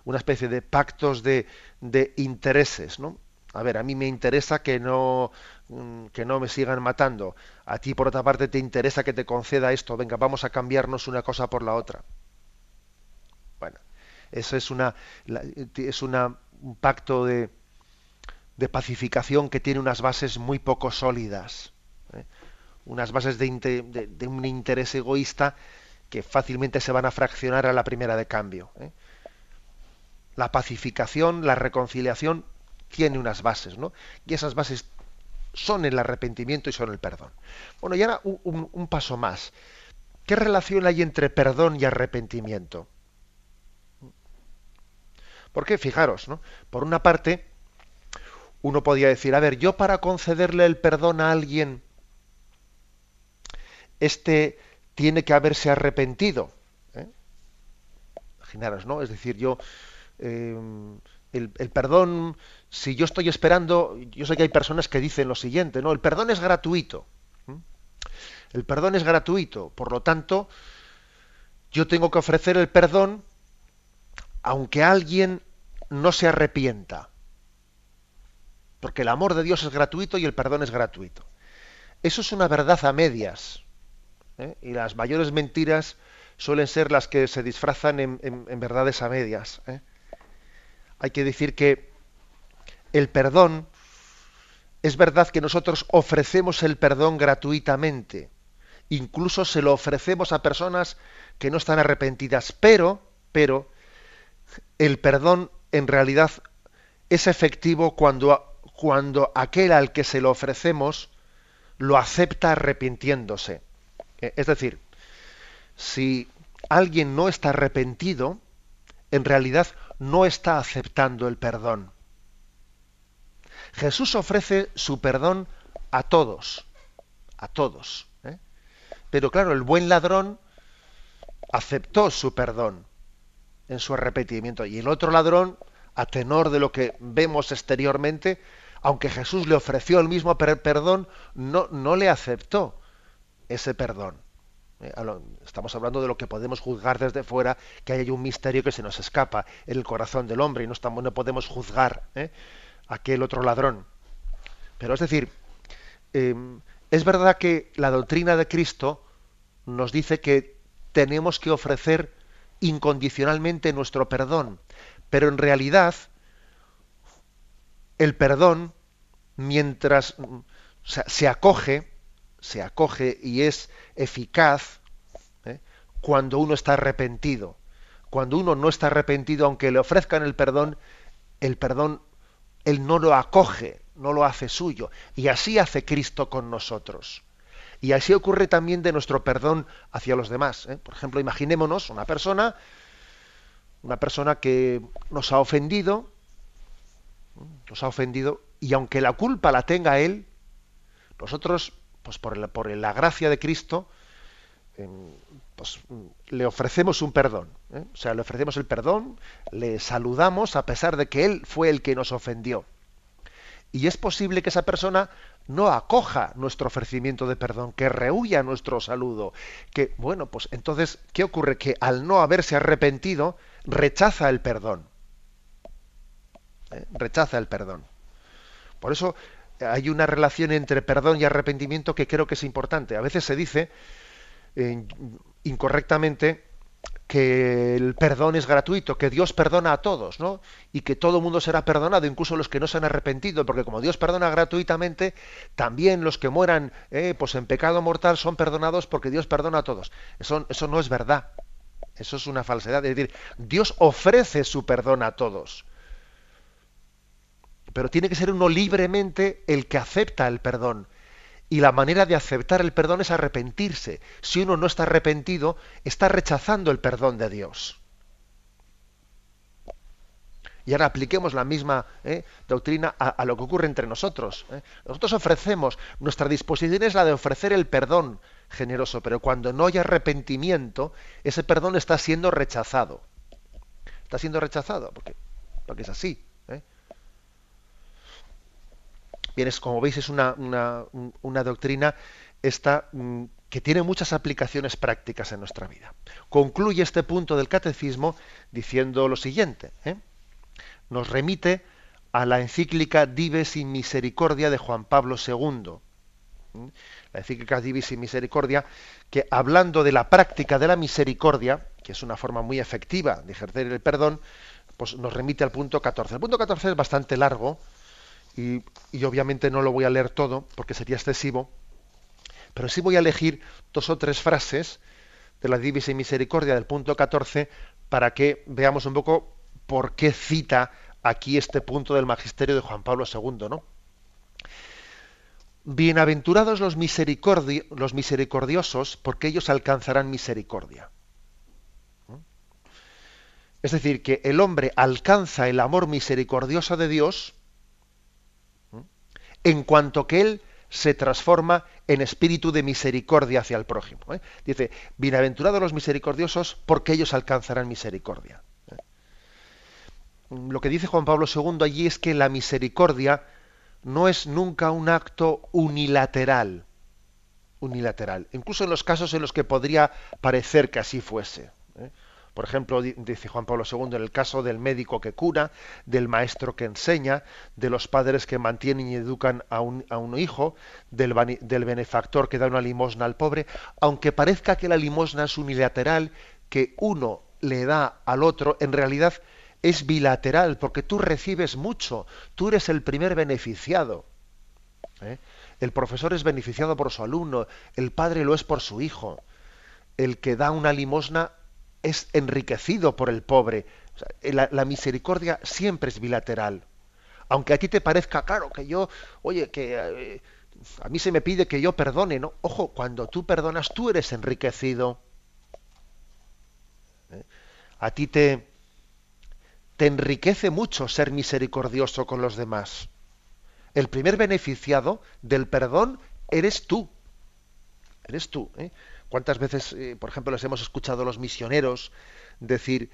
una especie de pactos de, de intereses, ¿no? A ver, a mí me interesa que no, mm, que no me sigan matando. A ti, por otra parte, te interesa que te conceda esto. Venga, vamos a cambiarnos una cosa por la otra. Bueno, eso es una, es una, un pacto de, de pacificación que tiene unas bases muy poco sólidas. ¿eh? Unas bases de, de, un interés egoísta que fácilmente se van a fraccionar a la primera de cambio. ¿eh? La pacificación, la reconciliación tiene unas bases, ¿no? Y esas bases son el arrepentimiento y son el perdón. Bueno, y ahora un, paso más. ¿Qué relación hay entre perdón y arrepentimiento? Porque, fijaros, ¿no? Por una parte, uno podría decir, a ver, yo para concederle el perdón a alguien, este tiene que haberse arrepentido. ¿eh? Imaginaros, ¿no? Es decir, yo eh, el, perdón, si yo estoy esperando, yo sé que hay personas que dicen lo siguiente, ¿no? El perdón es gratuito. El perdón es gratuito, por lo tanto, yo tengo que ofrecer el perdón aunque alguien no se arrepienta. Porque el amor de Dios es gratuito y el perdón es gratuito. Eso es una verdad a medias. ¿Eh? Y las mayores mentiras suelen ser las que se disfrazan en, verdades a medias. ¿eh? hay que decir que el perdón, es verdad que nosotros ofrecemos el perdón gratuitamente, incluso se lo ofrecemos a personas que no están arrepentidas, pero, pero, el perdón en realidad es efectivo cuando, cuando aquel al que se lo ofrecemos lo acepta arrepintiéndose. Eh, es decir, si alguien no está arrepentido, en realidad no está aceptando el perdón. Jesús ofrece su perdón a todos, a todos. ¿eh? Pero claro, el buen ladrón aceptó su perdón en su arrepentimiento y el otro ladrón, a tenor de lo que vemos exteriormente, aunque Jesús le ofreció el mismo perdón, no, no le aceptó ese perdón. Eh, estamos hablando de lo que podemos juzgar desde fuera, que hay un misterio que se nos escapa en el corazón del hombre y no, estamos, no podemos juzgar ¿eh? aquel otro ladrón. Pero es decir, em, es verdad que la doctrina de Cristo nos dice que tenemos que ofrecer incondicionalmente nuestro perdón, pero en realidad el perdón, mientras se acoge, se acoge y es eficaz ¿eh? cuando uno está arrepentido. Cuando uno no está arrepentido, aunque le ofrezcan el perdón, el perdón, él no lo acoge, no lo hace suyo. Y así hace Cristo con nosotros. Y así ocurre también de nuestro perdón hacia los demás. ¿eh? Por ejemplo, imaginémonos una persona, una persona que nos ha ofendido, nos ha ofendido, y aunque la culpa la tenga él, nosotros pues por la, por la gracia de Cristo, em, pues, le ofrecemos un perdón. ¿eh? O sea, le ofrecemos el perdón, le saludamos a pesar de que Él fue el que nos ofendió. Y es posible que esa persona no acoja nuestro ofrecimiento de perdón, que rehuya nuestro saludo, que, bueno, pues entonces, ¿qué ocurre? Que al no haberse arrepentido, rechaza el perdón. ¿Eh? Rechaza el perdón. Por eso hay una relación entre perdón y arrepentimiento que creo que es importante. A veces se dice eh, incorrectamente que el perdón es gratuito, que Dios perdona a todos, ¿no? Y que todo el mundo será perdonado, incluso los que no se han arrepentido, porque como Dios perdona gratuitamente, también los que mueran eh, pues en pecado mortal son perdonados porque Dios perdona a todos. Eso, eso no es verdad. Eso es una falsedad. Es decir, Dios ofrece su perdón a todos pero tiene que ser uno libremente el que acepta el perdón. Y la manera de aceptar el perdón es arrepentirse. Si uno no está arrepentido, está rechazando el perdón de Dios. Y ahora apliquemos la misma ¿eh? doctrina a, lo que ocurre entre nosotros. ¿eh? Nosotros ofrecemos, nuestra disposición es la de ofrecer el perdón generoso, pero cuando no hay arrepentimiento, ese perdón está siendo rechazado. Está siendo rechazado, porque, porque es así. ¿eh? Bien, es, como veis, es una, una, doctrina esta, mm, que tiene muchas aplicaciones prácticas en nuestra vida. Concluye este punto del catecismo diciendo lo siguiente. ¿eh? Nos remite a la encíclica Dives in Misericordia de Juan Pablo II. La encíclica Divis in Misericordia, que hablando de la práctica de la misericordia, que es una forma muy efectiva de ejercer el perdón, pues nos remite al punto 14. El punto 14 es bastante largo y, y obviamente no lo voy a leer todo porque sería excesivo, pero sí voy a elegir dos o tres frases de la Divis in Misericordia del punto 14 para que veamos un poco por qué cita aquí este punto del magisterio de Juan Pablo II, ¿no? Bienaventurados los, misericordiosos, porque ellos alcanzarán misericordia. Es decir, que el hombre alcanza el amor misericordioso de Dios. En cuanto que él se transforma en espíritu de misericordia hacia el prójimo. ¿eh? Dice, bienaventurados los misericordiosos, porque ellos alcanzarán misericordia. Lo que dice Juan Pablo II allí es que la misericordia no es nunca un acto unilateral. Unilateral. Incluso en los casos en los que podría parecer que así fuese. ¿eh? Por ejemplo, dice Juan Pablo II, en el caso del médico que cura, del maestro que enseña, de los padres que mantienen y educan a un, hijo, del, del benefactor que da una limosna al pobre, aunque parezca que la limosna es unilateral, que uno le da al otro, en realidad es bilateral, porque tú recibes mucho, tú eres el primer beneficiado. ¿eh? El profesor es beneficiado por su alumno, el padre lo es por su hijo. El que da una limosna es enriquecido por el pobre. la, misericordia siempre es bilateral. Aunque a ti te parezca claro que yo, oye, que eh, a mí se me pide que yo perdone, ¿no? Ojo, cuando tú perdonas, tú eres enriquecido. ¿Eh? A ti te, te enriquece mucho ser misericordioso con los demás. El primer beneficiado del perdón eres tú. Eres tú. ¿eh? ¿Cuántas veces, eh, por ejemplo, les hemos escuchado a los misioneros decir,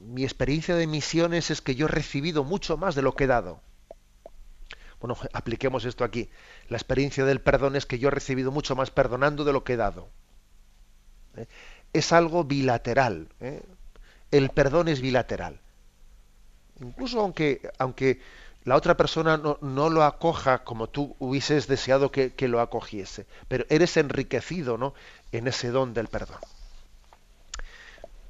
mi experiencia de misiones es que yo he recibido mucho más de lo que he dado? Bueno, apliquemos esto aquí. La experiencia del perdón es que yo he recibido mucho más perdonando de lo que he dado. ¿eh? Es algo bilateral. El perdón es bilateral incluso aunque, aunque la otra persona no, lo acoja como tú hubieses deseado que, lo acogiese, pero eres enriquecido ¿no? en ese don del perdón.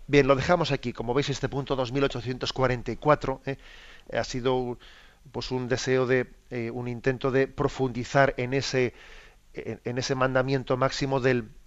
Bien, lo dejamos aquí. Como veis, este punto 2844 ¿eh? ha sido pues, un deseo de, eh, un intento de profundizar en ese, en ese mandamiento máximo del,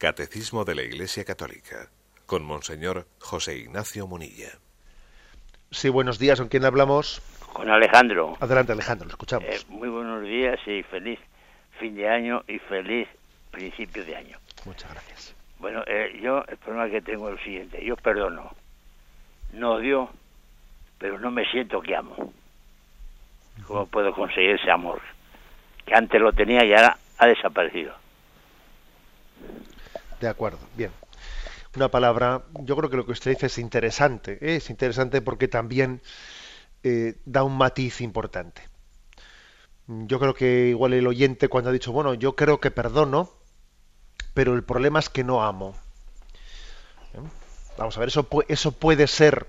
Catecismo de la Iglesia Católica, con Monseñor José Ignacio Munilla. Sí, buenos días, ¿con quién hablamos? Con Alejandro. Adelante, Alejandro, lo escuchamos. Eh, muy buenos días y feliz fin de año y feliz principio de año. Muchas gracias. Bueno, eh, yo el problema que tengo es el siguiente. Yo perdono. No odio, pero no me siento que amo. ¿Cómo puedo conseguir ese amor? Que antes lo tenía y ahora ha desaparecido. De acuerdo, bien. Una palabra, yo creo que lo que usted dice es interesante. ¿eh? Es interesante porque también eh, da un matiz importante. Yo creo que igual el oyente cuando ha dicho, bueno, yo creo que perdono, pero el problema es que no amo. ¿Eh? Vamos a ver, eso, eso puede ser,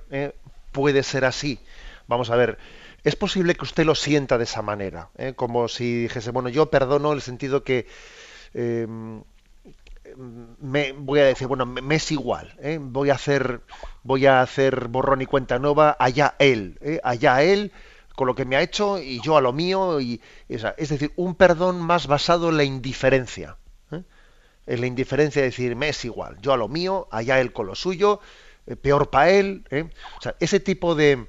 puede ser así. Vamos a ver, es posible que usted lo sienta de esa manera, como si dijese, bueno, yo perdono en el sentido que me voy a decir, bueno, me, es igual, ¿eh? voy a hacer, voy a hacer borrón y cuenta nueva, allá él, ¿eh? allá él con lo que me ha hecho y yo a lo mío y es decir, un perdón más basado en la indiferencia, ¿eh? en la indiferencia de decir me es igual, yo a lo mío, allá él con lo suyo, peor para él, ese tipo de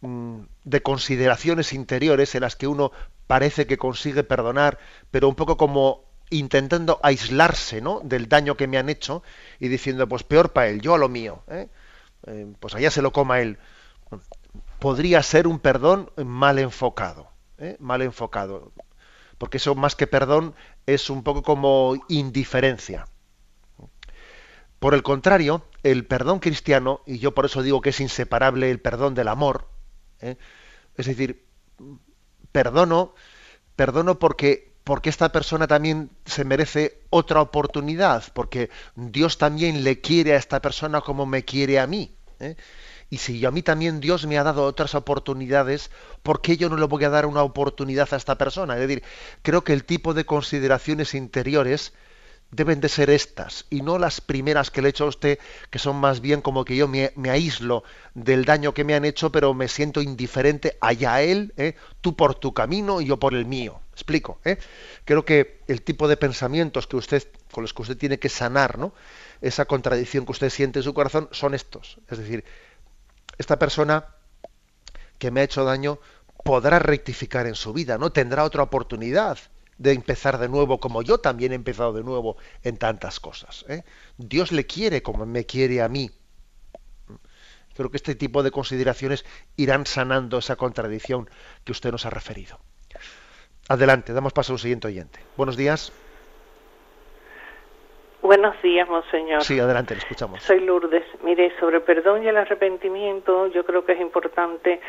mm, de consideraciones interiores en las que uno parece que consigue perdonar, pero un poco como intentando aislarse ¿no? del daño que me han hecho y diciendo, pues peor para él, yo a lo mío, ¿eh? Eh, pues allá se lo coma él. Podría ser un perdón mal enfocado, ¿eh? mal enfocado, porque eso más que perdón es un poco como indiferencia. Por el contrario, el perdón cristiano, y yo por eso digo que es inseparable el perdón del amor, es decir, perdono, perdono porque porque esta persona también se merece otra oportunidad, porque Dios también le quiere a esta persona como me quiere a mí. ¿eh? Y si a mí también Dios me ha dado otras oportunidades, ¿por qué yo no le voy a dar una oportunidad a esta persona? Es decir, creo que el tipo de consideraciones interiores deben de ser estas y no las primeras que le he hecho a usted, que son más bien como que yo me, aíslo del daño que me han hecho, pero me siento indiferente allá a él, ¿eh? tú por tu camino y yo por el mío. Explico. ¿eh? Creo que el tipo de pensamientos que usted, con los que usted tiene que sanar, ¿no? esa contradicción que usted siente en su corazón, son estos. Es decir, esta persona que me ha hecho daño podrá rectificar en su vida, no tendrá otra oportunidad de empezar de nuevo, como yo también he empezado de nuevo en tantas cosas. ¿eh? Dios le quiere como me quiere a mí. Creo que este tipo de consideraciones irán sanando esa contradicción que usted nos ha referido. Adelante, damos paso a un siguiente oyente. Buenos días. Buenos días, monseñor. Sí, adelante, le escuchamos. Soy Lourdes. Mire, sobre perdón y el arrepentimiento, yo creo que es importante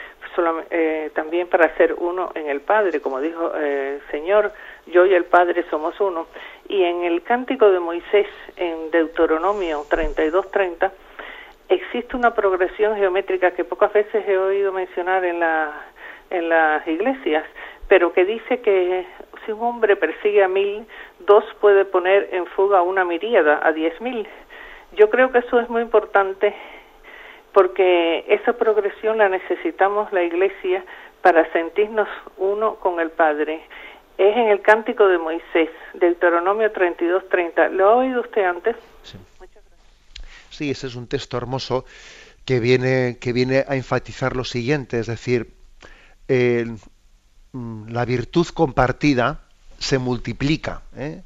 eh, también para ser uno en el Padre, como dijo eh, el Señor, yo y el Padre somos uno. Y en el cántico de Moisés, en Deuteronomio 32-30, existe una progresión geométrica que pocas veces he oído mencionar en, la, en las iglesias, pero que dice que si un hombre persigue a mil, dos puede poner en fuga a una miríada, a diez mil. Yo creo que eso es muy importante porque esa progresión la necesitamos la Iglesia para sentirnos uno con el Padre. Es en el Cántico de Moisés, Deuteronomio 32-30. ¿Lo ha oído usted antes? Sí. Muchas gracias. Sí, ese es un texto hermoso que viene, que viene a enfatizar lo siguiente, es decir, Mm, la virtud compartida se multiplica, ¿eh?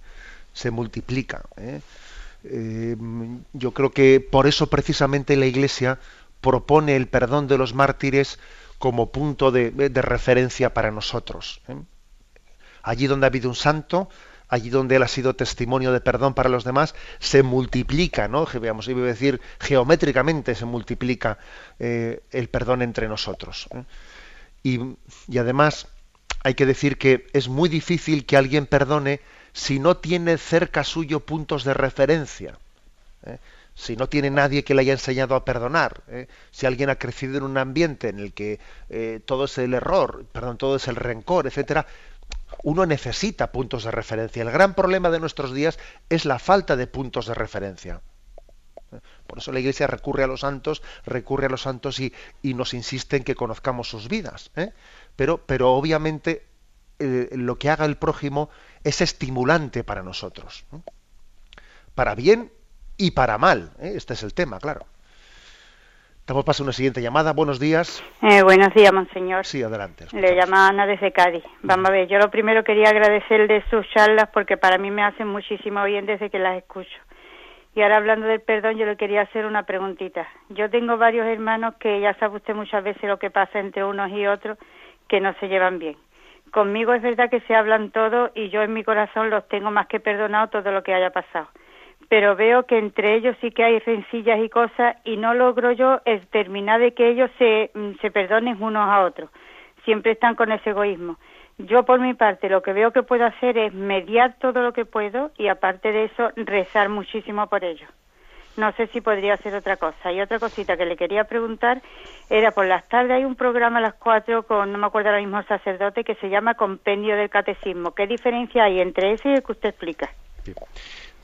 se multiplica. ¿eh? Eh, yo creo que por eso precisamente la Iglesia propone el perdón de los mártires como punto de, referencia para nosotros. Allí donde ha habido un santo, allí donde él ha sido testimonio de perdón para los demás, se multiplica, ¿no? Veamos, iba a decir, geométricamente se multiplica el perdón entre nosotros. Y, además, hay que decir que es muy difícil que alguien perdone si no tiene cerca suyo puntos de referencia. ¿eh? Si no tiene nadie que le haya enseñado a perdonar, ¿eh? si alguien ha crecido en un ambiente en el que eh, todo es el error, perdón, todo es el rencor, etcétera, uno necesita puntos de referencia. El gran problema de nuestros días es la falta de puntos de referencia. Por eso la Iglesia recurre a los santos, recurre a los santos y, y nos insiste en que conozcamos sus vidas pero, pero obviamente eh, lo que haga el prójimo es estimulante para nosotros. Para bien y para mal. ¿eh? Este es el tema, claro. Damos paso a una siguiente llamada. Buenos días. Eh, buenos días, monseñor. Sí, adelante. Le llama Ana desde Cádiz. Vamos a ver, yo lo primero quería agradecerle sus charlas porque para mí me hacen muchísimo bien desde que las escucho. Y ahora hablando del perdón, yo le quería hacer una preguntita. Yo tengo varios hermanos que ya sabe usted muchas veces lo que pasa entre unos y otros, que no se llevan bien. Conmigo es verdad que se hablan todo y yo en mi corazón los tengo más que perdonado todo lo que haya pasado pero veo que entre ellos sí que hay rencillas y cosas y no logro yo terminar de que ellos se, mm, se perdonen unos a otros. Siempre están con ese egoísmo. Yo por mi parte lo que veo que puedo hacer es mediar todo lo que puedo y aparte de eso rezar muchísimo por ellos. No sé si podría hacer otra cosa. Y otra cosita que le quería preguntar era por las tardes hay un programa a las cuatro con, no me acuerdo ahora mismo, sacerdote que se llama Compendio del Catecismo. ¿Qué diferencia hay entre ese y el que usted explica?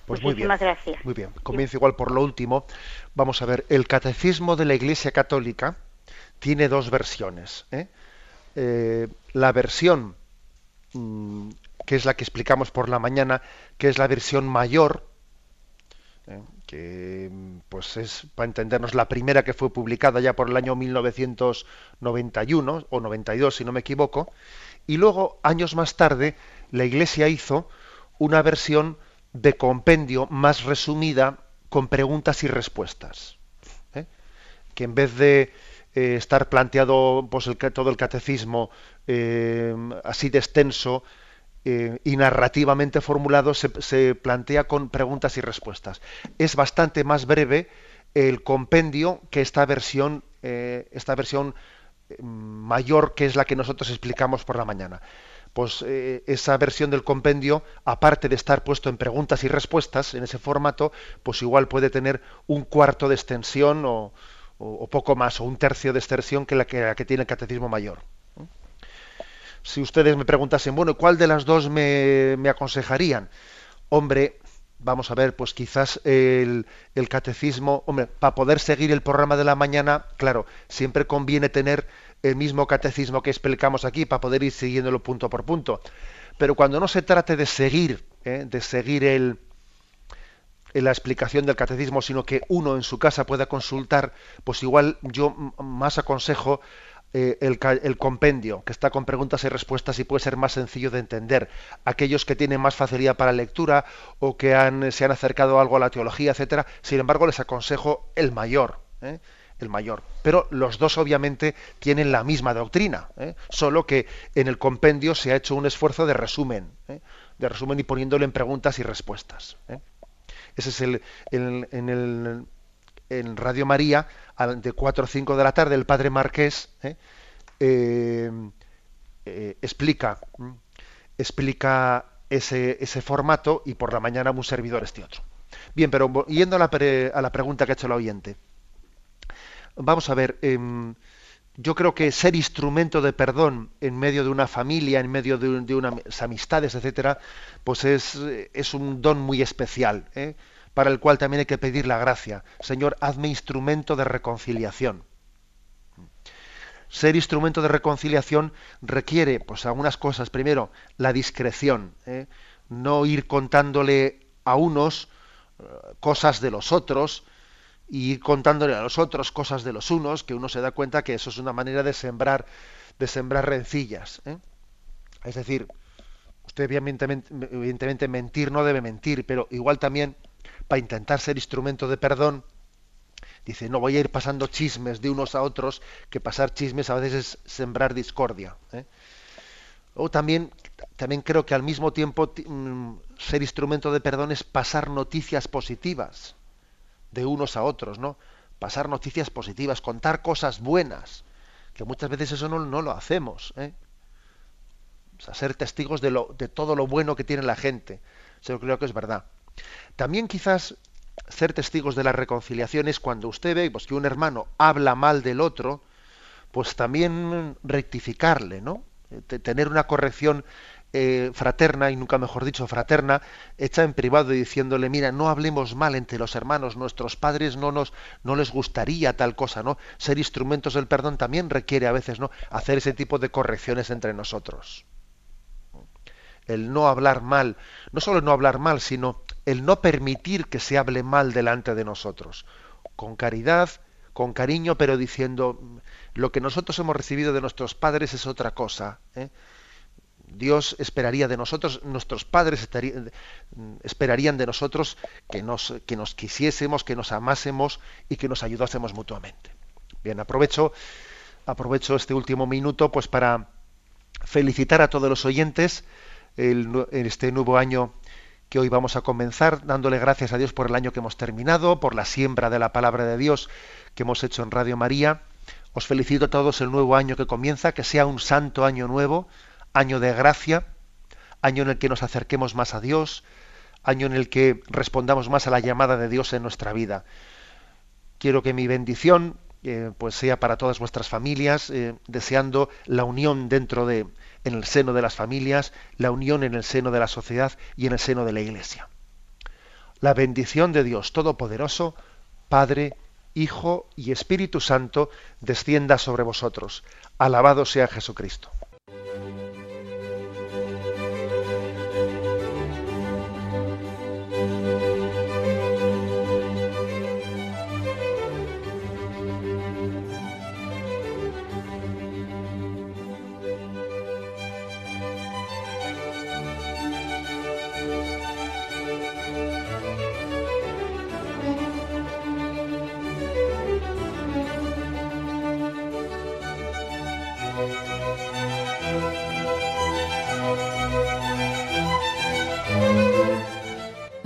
Pues muy bien. gracias. Muy bien. Comienzo igual por lo último. Vamos a ver, el catecismo de la Iglesia Católica tiene dos versiones. ¿eh? Eh, la versión que es la que explicamos por la mañana, que es la versión mayor, ¿eh? que pues es, para entendernos, la primera que fue publicada ya por el año 1991 o 92, si no me equivoco, y luego, años más tarde, la Iglesia hizo una versión de compendio más resumida con preguntas y respuestas. ¿eh? Que en vez de eh, estar planteado pues, todo el catecismo eh, así de extenso y narrativamente formulado, se, plantea con preguntas y respuestas. Es bastante más breve el compendio que esta versión, esta versión mayor que es la que nosotros explicamos por la mañana pues eh, esa versión del compendio, aparte de estar puesto en preguntas y respuestas en ese formato, pues igual puede tener un cuarto de extensión o, poco más, o un tercio de extensión que la que, tiene el catecismo mayor. Si ustedes me preguntasen, bueno, ¿cuál de las dos me, me aconsejarían? Hombre, vamos a ver, pues quizás el, el, catecismo, hombre, para poder seguir el programa de la mañana, claro, siempre conviene tener el mismo catecismo que explicamos aquí para poder ir siguiéndolo punto por punto. Pero cuando no se trate de seguir, ¿eh? de seguir el, la explicación del catecismo, sino que uno en su casa pueda consultar, pues igual yo más aconsejo eh, el, compendio, que está con preguntas y respuestas y puede ser más sencillo de entender. Aquellos que tienen más facilidad para lectura o que se han acercado algo a la teología, etcétera, sin embargo les aconsejo el mayor. ¿eh? el mayor. Pero los dos obviamente tienen la misma doctrina, ¿eh? solo que en el compendio se ha hecho un esfuerzo de resumen, de resumen y poniéndolo en preguntas y respuestas. Ese es el, en el en Radio María de 4 o 5 de la tarde el padre Marqués explica explica ese, ese formato y por la mañana un servidor este otro. Bien, pero yendo a la, a la pregunta que ha hecho el oyente vamos a ver, em, yo creo que ser instrumento de perdón en medio de una familia, en medio de, unas amistades, etcétera, pues es, es, un don muy especial, ¿eh? Para el cual también hay que pedir la gracia. Señor, hazme instrumento de reconciliación. Ser instrumento de reconciliación requiere, pues, algunas cosas. Primero, la discreción, ¿eh? no ir contándole a unos eh, cosas de los otros, y ir contándole a los otros cosas de los unos, que uno se da cuenta que eso es una manera de sembrar, de sembrar rencillas. ¿eh? Es decir, usted evidentemente, mentir no debe mentir, pero igual también para intentar ser instrumento de perdón, dice, no voy a ir pasando chismes de unos a otros, que pasar chismes a veces es sembrar discordia. ¿eh? O también, también creo que al mismo tiempo mm, ser instrumento de perdón es pasar noticias positivas de unos a otros, ¿no? Pasar noticias positivas, contar cosas buenas, que muchas veces eso no, lo hacemos, ¿eh? O sea, ser testigos de, lo, de todo lo bueno que tiene la gente. Eso creo que es verdad. También quizás ser testigos de la reconciliación es cuando usted ve pues, que un hermano habla mal del otro, pues también rectificarle, ¿no? Tener una corrección eh, fraterna, y nunca mejor dicho fraterna, hecha en privado y diciéndole, mira, no hablemos mal entre los hermanos, nuestros padres no nos no les gustaría tal cosa, ¿no? Ser instrumentos del perdón también requiere a veces, ¿no? Hacer ese tipo de correcciones entre nosotros. El no hablar mal, no solo no hablar mal, sino el no permitir que se hable mal delante de nosotros, con caridad, con cariño, pero diciendo lo que nosotros hemos recibido de nuestros padres es otra cosa. ¿eh? Dios esperaría de nosotros, nuestros padres esperarían de nosotros que nos, que nos quisiésemos, que nos amásemos y que nos ayudásemos mutuamente. Bien, aprovecho, aprovecho este último minuto pues para felicitar a todos los oyentes en este nuevo año que hoy vamos a comenzar, dándole gracias a Dios por el año que hemos terminado, por la siembra de la palabra de Dios que hemos hecho en Radio María. Os felicito a todos el nuevo año que comienza, que sea un santo año nuevo, año de gracia, año en el que nos acerquemos más a Dios, año en el que respondamos más a la llamada de Dios en nuestra vida. Quiero que mi bendición eh, pues sea para todas vuestras familias, eh, deseando la unión dentro de, en el seno de las familias, la unión en el seno de la sociedad y en el seno de la Iglesia. La bendición de Dios Todopoderoso, Padre, Hijo y Espíritu Santo, descienda sobre vosotros. Alabado sea Jesucristo.